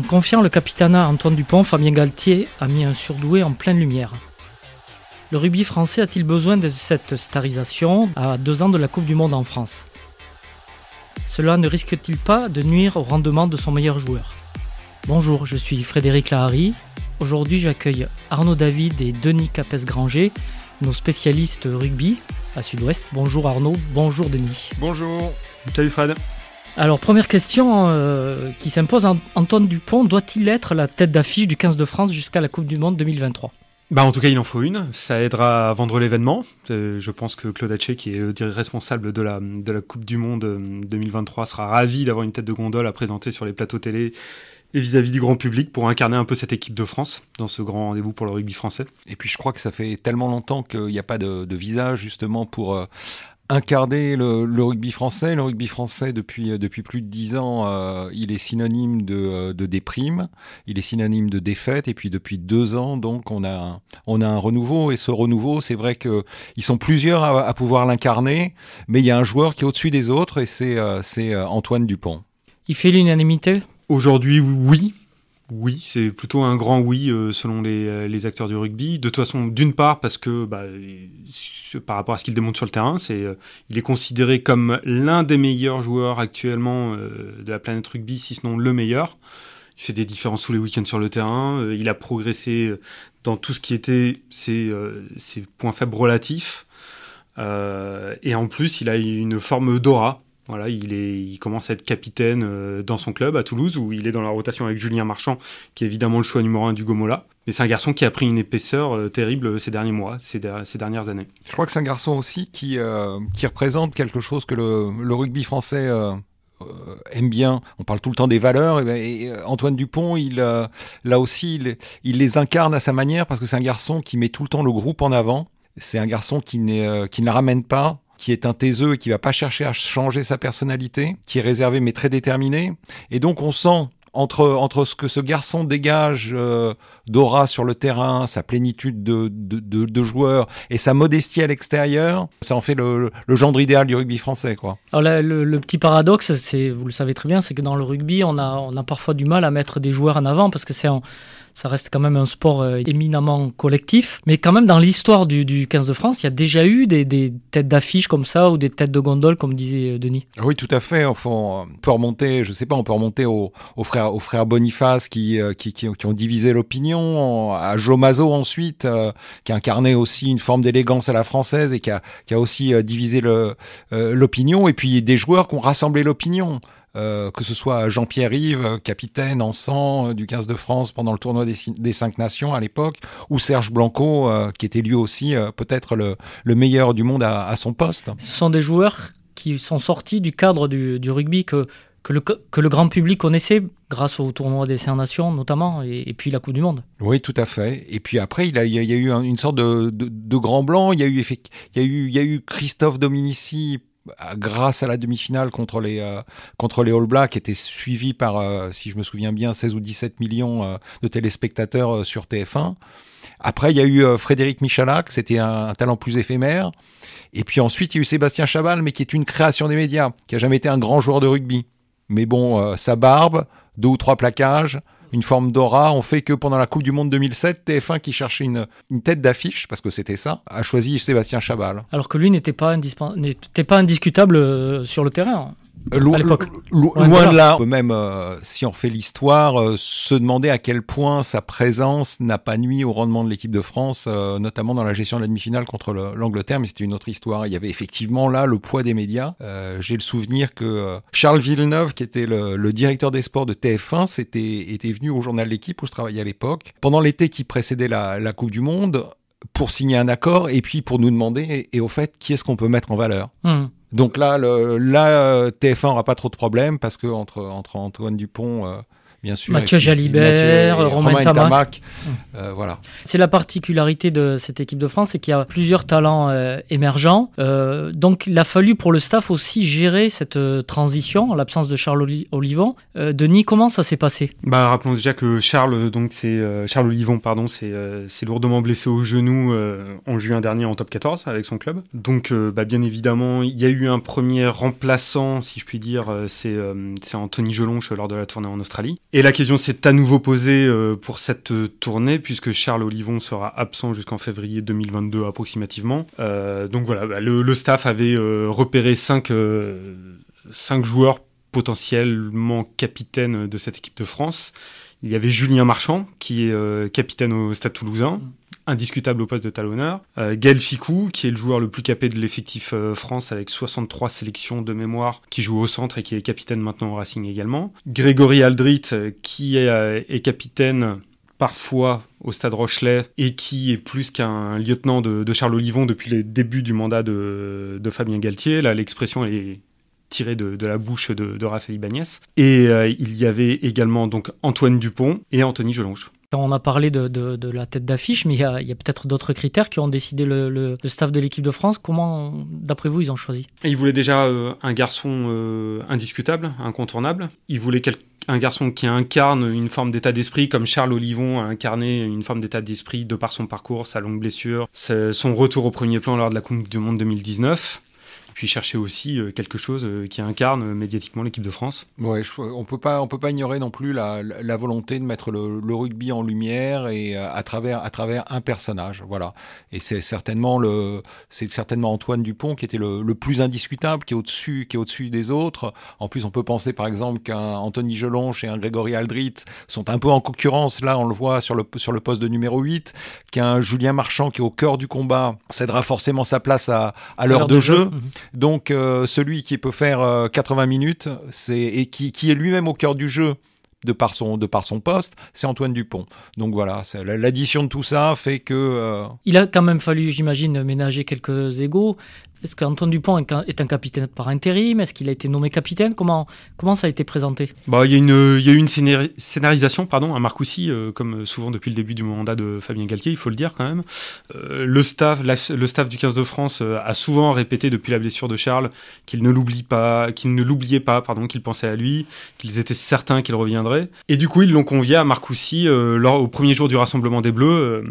En confiant le capitanat Antoine Dupont, Fabien Galtier a mis un surdoué en pleine lumière. Le rugby français a-t-il besoin de cette starisation à deux ans de la Coupe du Monde en France? Cela ne risque-t-il pas de nuire au rendement de son meilleur joueur? Bonjour, je suis Frédéric Lahari. Aujourd'hui, j'accueille Arnaud David et Denis Capes-Granger, nos spécialistes rugby à Sud-Ouest. Bonjour Arnaud, bonjour Denis. Bonjour, salut Fred. Alors, première question euh, qui s'impose, Antoine Dupont doit-il être la tête d'affiche du 15 de France jusqu'à la Coupe du Monde 2023 bah en tout cas, il en faut une. Ça aidera à vendre l'événement. Euh, je pense que Claude Haché, qui est le responsable de la, de la Coupe du Monde 2023, euh, sera ravi d'avoir une tête de gondole à présenter sur les plateaux télé et vis-à-vis du grand public pour incarner un peu cette équipe de France dans ce grand rendez-vous pour le rugby français. Et puis je crois que ça fait tellement longtemps qu'il n'y a pas de, de, visage justement pour incarner le, le, rugby français. Le rugby français, depuis, depuis plus de dix ans, euh, il est synonyme de, euh, de déprime, il est synonyme de défaite, et puis depuis deux ans, donc, on a, un, on a un renouveau, et ce renouveau, c'est vrai que ils sont plusieurs à, à pouvoir l'incarner, mais il y a un joueur qui est au-dessus des autres, et c'est euh, c'est Antoine Dupont. Il fait l'unanimité? Aujourd'hui, oui. Oui, c'est plutôt un grand oui euh, selon les, euh, les, acteurs du rugby. De toute façon, d'une part parce que bah, par rapport à ce qu'il démontre sur le terrain, c'est euh, il est considéré comme l'un des meilleurs joueurs actuellement de la planète rugby, si ce n'est le meilleur. Il fait des différences tous les week-ends sur le terrain. il a progressé dans tout ce qui était ses points faibles relatifs. et en plus, il a une forme d'aura voilà, il, est, commence à être capitaine euh, dans son club à Toulouse, où il est dans la rotation avec Julien Marchand, qui est évidemment le choix numéro un du Gomola. Mais c'est un garçon qui a pris une épaisseur euh, terrible euh, ces derniers mois, ces, dernières années. Je crois que c'est un garçon aussi qui, représente quelque chose que le, rugby français aime bien. On parle tout le temps des valeurs. Et, ben, Antoine Dupont, il, là aussi, il, les incarne à sa manière parce que c'est un garçon qui met tout le temps le groupe en avant. C'est un garçon qui, ne ramène pas qui est un taiseux et qui va pas chercher à changer sa personnalité, qui est réservé mais très déterminé. Et donc on sent entre, entre ce que ce garçon dégage euh, d'aura sur le terrain, sa plénitude de, de, de, joueurs et sa modestie à l'extérieur, ça en fait le, le, gendre idéal du rugby français. Quoi. Alors le, le, petit paradoxe, c'est, vous le savez très bien, c'est que dans le rugby, on a, on a parfois du mal à mettre des joueurs en avant parce que c'est en ça reste quand même un sport euh, éminemment collectif. Mais quand même, dans l'histoire du, du, 15 de France, il y a déjà eu des, têtes d'affiche comme ça ou des têtes de gondole, comme disait euh, Denis. Oui, tout à fait. Enfin, on peut remonter, je sais pas, on peut remonter aux, frères, Boniface qui, euh, qui, ont divisé l'opinion, à Joe Mazo ensuite, qui incarnait aussi une forme d'élégance à la française et qui a, qui a aussi divisé l'opinion. et puis des joueurs qui ont rassemblé l'opinion. Euh, que ce soit Jean-Pierre Yves, capitaine en sang euh, du 15 de France pendant le tournoi des, cinq nations à l'époque, ou Serge Blanco, euh, qui était lui aussi peut-être le, meilleur du monde à, son poste. Ce sont des joueurs qui sont sortis du cadre du, rugby que, que, le, que le grand public connaissait grâce au tournoi des cinq nations notamment, et, puis la Coupe du Monde. Oui, tout à fait. Et puis après, il, a, il y a, eu une sorte de, de, grand blanc. Il y a eu, il y a eu, il y a eu Christophe Dominici grâce à la demi-finale contre les euh, contre les All Blacks, était suivi par, euh, si je me souviens bien, 16 ou 17 millions euh, de téléspectateurs sur TF1. Après, il y a eu Frédéric Michalak, c'était un, talent plus éphémère. Et puis ensuite, il y a eu Sébastien Chabal, mais qui est une création des médias, qui a jamais été un grand joueur de rugby. Mais bon, sa barbe, deux ou trois plaquages, une forme d'aura ont fait que pendant la Coupe du Monde 2007, TF1 qui cherchait une, tête d'affiche, parce que c'était ça, a choisi Sébastien Chabal. Alors que lui n'était pas, pas indiscutable euh, sur le terrain. Euh, loin de là. Même euh, si on fait l'histoire, euh, se demander à quel point sa présence n'a pas nuit au rendement de l'équipe de France, notamment dans la gestion de la demi-finale contre l'Angleterre, mais c'était une autre histoire. Il y avait effectivement là le poids des médias. J'ai le souvenir que Charles Villeneuve, qui était le, directeur des sports de TF1, c'était était venu au journal L'équipe où je travaillais à l'époque, pendant l'été qui précédait la, la Coupe du Monde, pour signer un accord et puis pour nous demander et, au fait qui est-ce qu'on peut mettre en valeur? Hmm. Donc là, le, là, TF1 aura pas trop de problèmes parce que entre, entre Antoine Dupont euh, bien sûr. Mathieu Jalibert, Romain, Tamac. Euh, voilà. C'est la particularité de cette équipe de France, c'est qu'il y a plusieurs talents euh, émergents. Euh, donc il a fallu pour le staff aussi gérer cette transition en l'absence de Charles Olivon. Denis, comment ça s'est passé? Bah rappelons déjà que Charles, donc c'est Charles Olivon, pardon, c'est lourdement blessé au genou en juin dernier en top 14 avec son club. Donc bah, bien évidemment, il y a eu un premier remplaçant, si je puis dire, c'est Anthony Jelonche lors de la tournée en Australie. Et la question s'est à nouveau posée euh, pour cette tournée, puisque Charles Olivon sera absent jusqu'en février 2022 approximativement. Euh, donc voilà, bah, le, le, staff avait repéré cinq, cinq joueurs potentiellement capitaines de cette équipe de France. Il y avait Julien Marchand, qui est capitaine au Stade toulousain. Indiscutable au poste de talonneur. Euh, Gaël Ficou, qui est le joueur le plus capé de l'effectif euh, France avec 63 sélections de mémoire, qui joue au centre et qui est capitaine maintenant au Racing également. Grégory Aldrit, euh, qui est, capitaine parfois au Stade Rochelet et qui est plus qu'un lieutenant de, Charles Olivon depuis les débuts du mandat de, Fabien Galtier. Là, l'expression est tirée de, la bouche de, Raphaël Ibanez. Et il y avait également donc Antoine Dupont et Anthony Gelonge. On a parlé de, la tête d'affiche, mais il y a, peut-être d'autres critères qui ont décidé le, staff de l'équipe de France. Comment, d'après vous, ils ont choisi? Ils voulaient déjà euh, un garçon euh, indiscutable, incontournable. Ils voulaient un garçon qui incarne une forme d'état d'esprit, comme Charles Olivon a incarné une forme d'état d'esprit de par son parcours, sa longue blessure, son retour au premier plan lors de la Coupe du Monde 2019 puis chercher aussi euh, quelque chose euh, qui incarne euh, médiatiquement l'équipe de France. Ouais, on peut pas, on peut pas ignorer non plus la, la volonté de mettre le, le, rugby en lumière et à travers, à travers un personnage, voilà. Et c'est certainement le, c'est certainement Antoine Dupont qui était le, le plus indiscutable, qui est au-dessus, qui est au-dessus des autres. En plus, on peut penser par exemple qu'un Anthony Gelonche et un Grégory Aldrit sont un peu en concurrence. Là, on le voit sur le, sur le poste de numéro 8, qu'un Julien Marchand qui est au cœur du combat cédera forcément sa place à, à l'heure de, jeu. Mhm. Donc euh, celui qui peut faire 80 euh, minutes, et qui, qui est lui-même au cœur du jeu de par son de par son poste, c'est Antoine Dupont. Donc voilà, l'addition de tout ça fait que euh, il a quand même fallu, j'imagine, ménager quelques égaux. Est-ce qu'Antoine Dupont est un capitaine par intérim? Est-ce qu'il a été nommé capitaine? Comment, comment ça a été présenté? Bah, Il y, a une, il y a une scénarisation pardon, à Marcoussis, euh, comme souvent depuis le début du mandat de Fabien Galtier, il faut le dire quand même. Euh, le, staff, le staff du 15 de France euh, a souvent répété depuis la blessure de Charles qu'il ne l'oublie pas, qu'il ne l'oubliait pas, qu'il pensait à lui, qu'ils étaient certains qu'il reviendrait. Et du coup, ils l'ont convié à Marcoussis lors, au premier jour du Rassemblement des Bleus,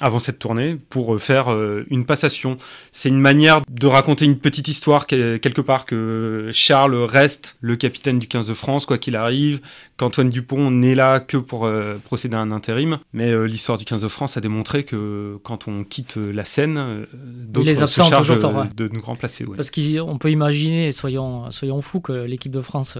avant cette tournée, pour faire une passation. C'est une manière raconter une petite histoire quelque part que Charles reste le capitaine du 15 de France quoi qu'il arrive, qu'Antoine Dupont n'est là que pour euh, procéder à un intérim, mais euh, l'histoire du 15 de France a démontré que quand on quitte la scène, euh, d'autres se chargent de nous remplacer. Parce qu'on peut imaginer, soyons soyons fous, que l'équipe de France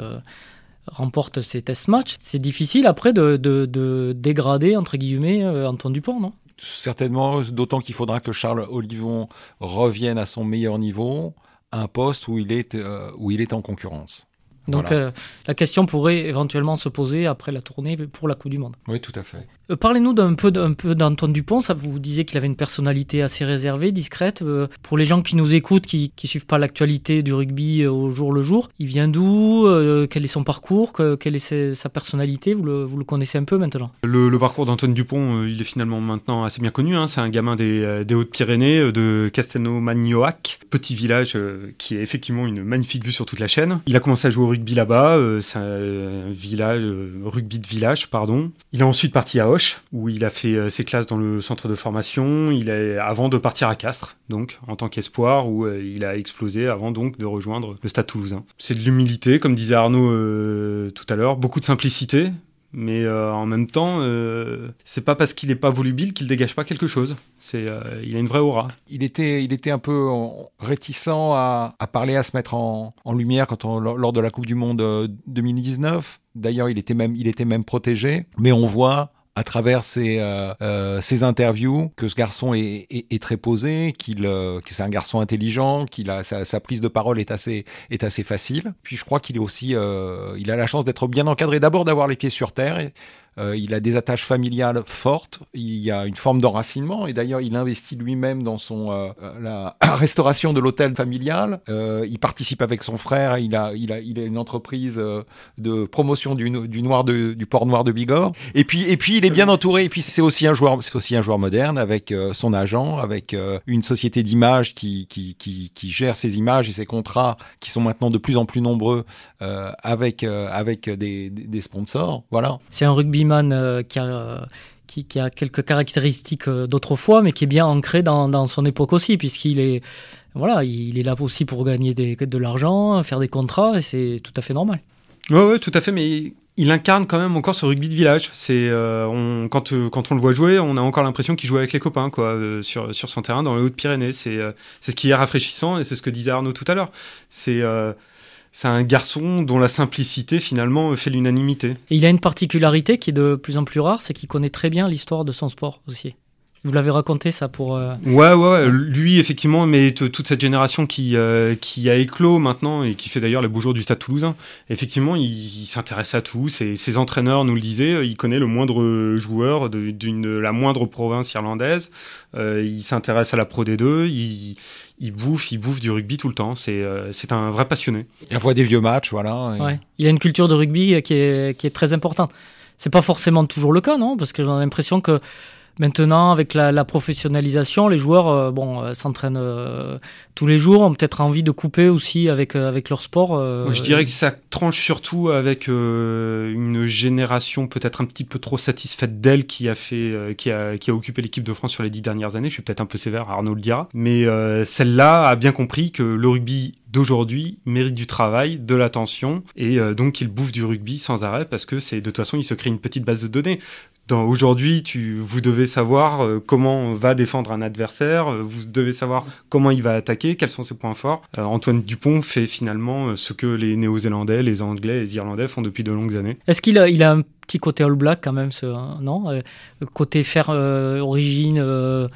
remporte ces test matchs. C'est difficile après de, de dégrader entre guillemets Antoine Dupont, non? Certainement, d'autant qu'il faudra que Charles Olivon revienne à son meilleur niveau, un poste où il est, euh, où il est en concurrence. Donc euh, la question pourrait éventuellement se poser après la tournée pour la Coupe du Monde. Oui, tout à fait. Euh, parlez-nous d'un peu, d'Antoine Dupont. Ça, vous disiez qu'il avait une personnalité assez réservée, discrète. Euh, pour les gens qui nous écoutent, qui ne suivent pas l'actualité du rugby euh, au jour le jour, il vient d'où Quel est son parcours Quelle est sa personnalité? Vous le, connaissez un peu maintenant? Le, parcours d'Antoine Dupont, il est finalement maintenant assez bien connu. Hein. C'est un gamin des, Hautes-Pyrénées, de Castelnau-Magnoac, petit village qui est effectivement une magnifique vue sur toute la chaîne. Il a commencé à jouer au rugby là-bas. C'est un village, rugby de village, pardon. Il est ensuite parti à Hoche où il a fait euh, ses classes dans le centre de formation, il est, avant de partir à Castres, donc en tant qu'espoir, où euh, il a explosé avant donc de rejoindre le Stade toulousain. C'est de l'humilité, comme disait Arnaud euh, tout à l'heure, beaucoup de simplicité, mais en même temps, c'est pas parce qu'il n'est pas volubile qu'il dégage pas quelque chose. C'est, il a une vraie aura. Il était, il était un peu réticent à, parler, à se mettre en, lumière quand lors de la Coupe du Monde 2019. D'ailleurs, il était même, il était même protégé. Mais on voit à travers ses, euh, euh, interviews que ce garçon est, est, très posé, qu'il euh, c'est un garçon intelligent, qu'il a sa, sa, prise de parole est assez est assez facile. Puis je crois qu'il est aussi euh, il a la chance d'être bien encadré, d'abord d'avoir les pieds sur terre. Euh, il a des attaches familiales fortes. Il y a une forme d'enracinement. Et d'ailleurs, il investit lui-même dans son euh, la restauration de l'hôtel familial. Euh, il participe avec son frère. Il a, il a, il a une entreprise de promotion du, du noir de, du port noir de Bigorre. Et puis, et puis, il est bien entouré. Et puis, c'est aussi un joueur, c'est aussi un joueur moderne avec son agent, avec une société d'image qui, qui, qui, qui, gère ses images et ses contrats qui sont maintenant de plus en plus nombreux avec, avec des, des sponsors. Voilà. C'est un rugby euh, qui a euh, qui, a quelques caractéristiques euh, d'autrefois, mais qui est bien ancré dans, son époque aussi, puisqu'il est, voilà, il est là aussi pour gagner de l'argent, faire des contrats, et c'est tout à fait normal. Oui, ouais, tout à fait, mais il incarne quand même encore ce rugby de village. Quand quand on le voit jouer, on a encore l'impression qu'il joue avec les copains quoi sur sur son terrain dans les Hautes-Pyrénées. C'est c'est ce qui est rafraîchissant et c'est ce que disait Arnaud tout à l'heure. C'est c'est un garçon dont la simplicité finalement fait l'unanimité. Et il a une particularité qui est de plus en plus rare, c'est qu'il connaît très bien l'histoire de son sport aussi. Vous l'avez raconté ça pour. Euh, ouais, ouais, lui effectivement, mais toute cette génération qui euh, qui a éclos maintenant et qui fait d'ailleurs les beaux jours du Stade Toulousain. Effectivement, il, s'intéresse à tout. Ses, ses, entraîneurs nous le disaient. Il connaît le moindre joueur d'une la moindre province irlandaise. Euh, il s'intéresse à la Pro D2. Il il bouffe, il bouffe du rugby tout le temps. C'est c'est un vrai passionné. Il voit des vieux matchs, voilà. Ouais. Il a une culture de rugby qui est, qui est très importante. C'est pas forcément toujours le cas, non? Parce que j'ai l'impression que Maintenant, avec la, professionnalisation, les joueurs euh, bon, euh, s'entraînent euh, tous les jours, ont peut-être envie de couper aussi avec, avec leur sport. je dirais que ça tranche surtout avec une génération peut-être un petit peu trop satisfaite d'elle qui a fait, qui a, qui a occupé l'équipe de France sur les dix dernières années. Je suis peut-être un peu sévère, Arnaud le dira, mais celle-là a bien compris que le rugby d'aujourd'hui mérite du travail, de l'attention, et donc il bouffe du rugby sans arrêt parce que c'est de toute façon il se crée une petite base de données. Aujourd'hui, vous devez savoir euh, comment va défendre un adversaire, euh, vous devez savoir comment il va attaquer, quels sont ses points forts. Euh, Antoine Dupont fait finalement ce que les Néo-Zélandais, les Anglais les Irlandais font depuis de longues années. Est-ce qu'il a, il a un petit côté All Black quand même, ce, hein, non Côté faire origine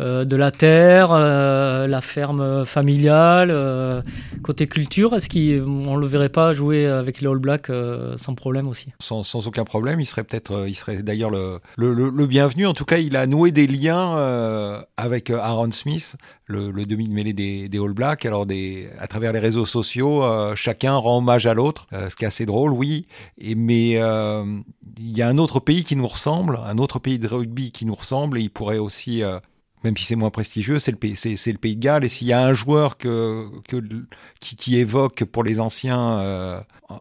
euh, de la terre, euh, la ferme familiale, euh, côté culture, est-ce qu'on le verrait pas jouer avec les All Blacks sans problème aussi? Sans, sans, aucun problème, il serait peut-être, il serait d'ailleurs le, le, bienvenu. En tout cas, il a noué des liens avec Aaron Smith, le, demi de mêlée des, des, All Blacks. Alors, des, à travers les réseaux sociaux, chacun rend hommage à l'autre, ce qui est assez drôle, oui. Et, mais il y a un autre pays qui nous ressemble, un autre pays de rugby qui nous ressemble, et il pourrait aussi même si c'est moins prestigieux, c'est le, pays, c'est, le pays de Galles. Et s'il y a un joueur que, que, qui, évoque pour les anciens euh,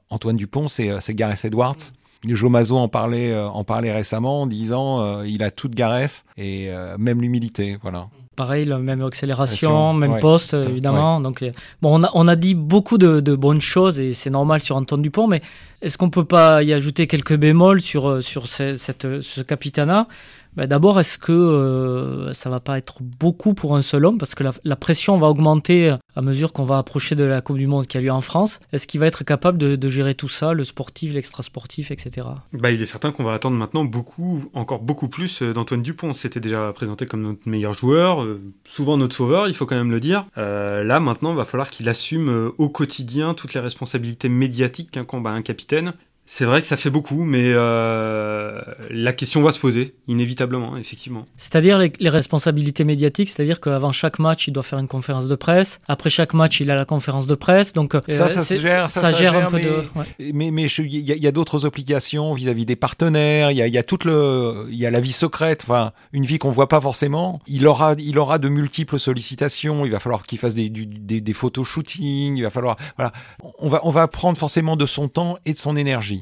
Antoine Dupont, c'est, euh, c'est Gareth Edwards. Joe Mazo en parlait, euh, en parlait récemment en disant il a toute Gareth et même l'humilité. Voilà. Pareil, la même accélération, même poste, évidemment. Donc, bon, on a, on a dit beaucoup de, de bonnes choses et c'est normal sur Antoine Dupont, mais est-ce qu'on peut pas y ajouter quelques bémols sur, sur cette, ce capitana? Bah, d'abord, est-ce que euh, ça va pas être beaucoup pour un seul homme? Parce que la, pression va augmenter à mesure qu'on va approcher de la Coupe du Monde qui a lieu en France. Est-ce qu'il va être capable de, gérer tout ça, le sportif, l'extra-sportif, etc. bah, Il est certain qu'on va attendre maintenant beaucoup, encore beaucoup plus euh, d'Antoine Dupont. C'était déjà présenté comme notre meilleur joueur, euh, souvent notre sauveur, il faut quand même le dire. là, maintenant, il va falloir qu'il assume au quotidien toutes les responsabilités médiatiques qu'un combat un capitaine. C'est vrai que ça fait beaucoup, mais euh, la question va se poser, inévitablement, effectivement. C'est-à-dire les, responsabilités médiatiques, c'est-à-dire qu'avant chaque match, il doit faire une conférence de presse. Après chaque match, il a la conférence de presse. Donc ça, ça se gère, ça, gère, un peu mais, de. Mais mais il y a, d'autres obligations vis-à-vis des partenaires. Il y a, y a toute le, il y a la vie secrète, enfin une vie qu'on voit pas forcément. Il aura, il aura de multiples sollicitations. Il va falloir qu'il fasse des, des, des photos shooting. Il va falloir, voilà, on va, on va prendre forcément de son temps et de son énergie.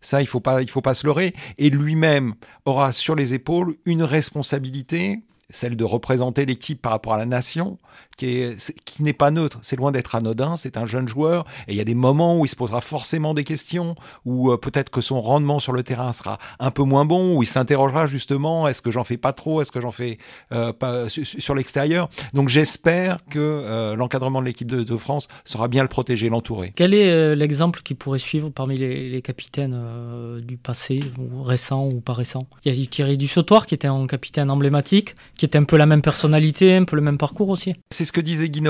Ça, il faut pas, il faut pas se leurrer. Et lui-même aura sur les épaules une responsabilité, celle de représenter l'équipe par rapport à la nation, qui n'est pas neutre. C'est loin d'être anodin. C'est un jeune joueur et il y a des moments où il se posera forcément des questions, où euh, peut-être que son rendement sur le terrain sera un peu moins bon, où il s'interrogera justement est-ce que j'en fais pas trop, est-ce que j'en fais euh, pas sur, l'extérieur. Donc j'espère que euh, l'encadrement de l'équipe de, France saura bien le protéger, l'entourer. Quel est l'exemple qui pourrait suivre parmi les, capitaines du passé, ou récent ou pas récent? Il y a Thierry Dussautoir qui était un capitaine emblématique, qui était un peu la même personnalité, un peu le même parcours aussi. C'est ce que disait Guy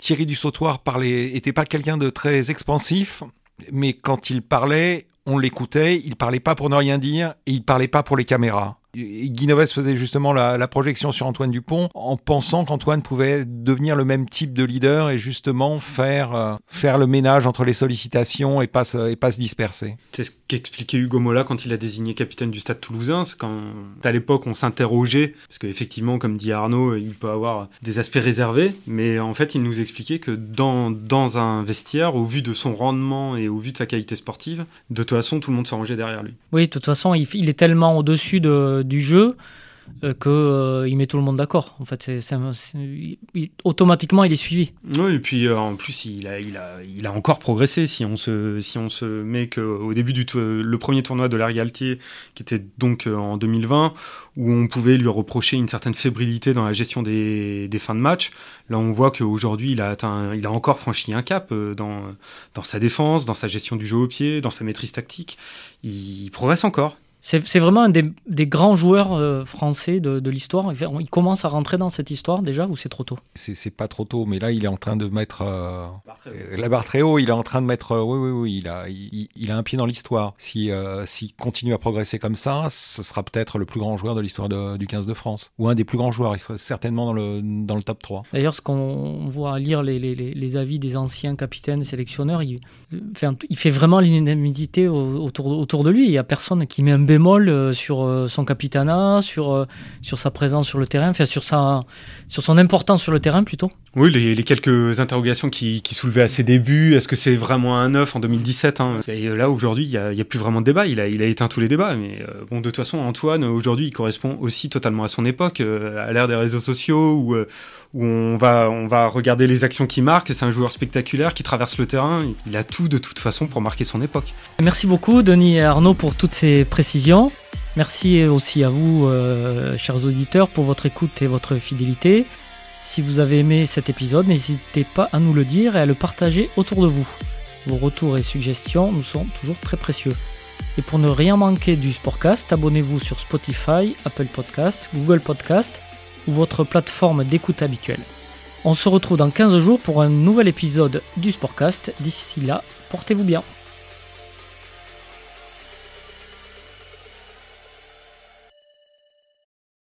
Thierry du Sautoir parlait, était pas quelqu'un de très expansif, mais quand il parlait, on l'écoutait, il parlait pas pour ne rien dire et il parlait pas pour les caméras. Guinoves faisait justement la, projection sur Antoine Dupont en pensant qu'Antoine pouvait devenir le même type de leader et justement faire, euh, faire le ménage entre les sollicitations et pas se, et pas se disperser. C'est ce qu'expliquait Hugo Mola quand il a désigné capitaine du Stade toulousain. Quand à l'époque on s'interrogeait, parce qu'effectivement, comme dit Arnaud, il peut avoir des aspects réservés, mais en fait il nous expliquait que dans, dans un vestiaire, au vu de son rendement et au vu de sa qualité sportive, de toute façon tout le monde se rangeait derrière lui. Oui, de toute façon il, il est tellement au-dessus de, du jeu euh, que qu'il met tout le monde d'accord. En fait, il- automatiquement, il est suivi. Oui, et puis euh, en plus, il a, il, il encore progressé. Si on se, met qu'au début du premier tournoi de Larry Galtier, qui était donc euh, en 2020, où on pouvait lui reprocher une certaine fébrilité dans la gestion des, fins de match, là on voit qu'aujourd'hui, il a, il a encore franchi un cap euh, dans sa défense, dans sa gestion du jeu au pied, dans sa maîtrise tactique. Il, progresse encore. C'est, vraiment un des, des grands joueurs euh, français de, de l'histoire. Il commence à rentrer dans cette histoire déjà ou c'est trop tôt? C'est pas trop tôt, mais là, il est en train de mettre euh, la barre très haut. Il est en train de mettre. euh, oui, oui, oui. Il a, il, il a un pied dans l'histoire. Si, s'il continue à progresser comme ça, ce sera peut-être le plus grand joueur de l'histoire du 15 de France, ou un des plus grands joueurs. Il sera certainement dans le dans le top 3. D'ailleurs, ce qu'on voit lire les, les- les- les avis des anciens capitaines sélectionneurs, il, enfin, il fait vraiment l'unanimité au- autour, autour de lui. Il n'y a personne qui met un bémol euh, sur euh, son capitanat, sur, euh, sur sa présence sur le terrain, sur, sa, sur son importance sur le terrain plutôt. Oui, les, quelques interrogations qui, qui soulevaient à ses débuts, est-ce que c'est vraiment un neuf en 2017 hein? Et là, aujourd'hui, il n'y a, plus vraiment de débat, il a, il a éteint tous les débats. Mais bon, de toute façon, Antoine, aujourd'hui, il correspond aussi totalement à son époque, à l'ère des réseaux sociaux, où, où on, va, on va regarder les actions qui marquent, c'est un joueur spectaculaire qui traverse le terrain, il a tout de toute façon pour marquer son époque. Merci beaucoup, Denis et Arnaud, pour toutes ces précisions. Merci aussi à vous, euh, chers auditeurs, pour votre écoute et votre fidélité. Si vous avez aimé cet épisode, n'hésitez pas à nous le dire et à le partager autour de vous. Vos retours et suggestions nous sont toujours très précieux. Et pour ne rien manquer du Sportcast, abonnez-vous sur Spotify, Apple Podcast, Google Podcast ou votre plateforme d'écoute habituelle. On se retrouve dans 15 jours pour un nouvel épisode du Sportcast. D'ici là, portez-vous bien.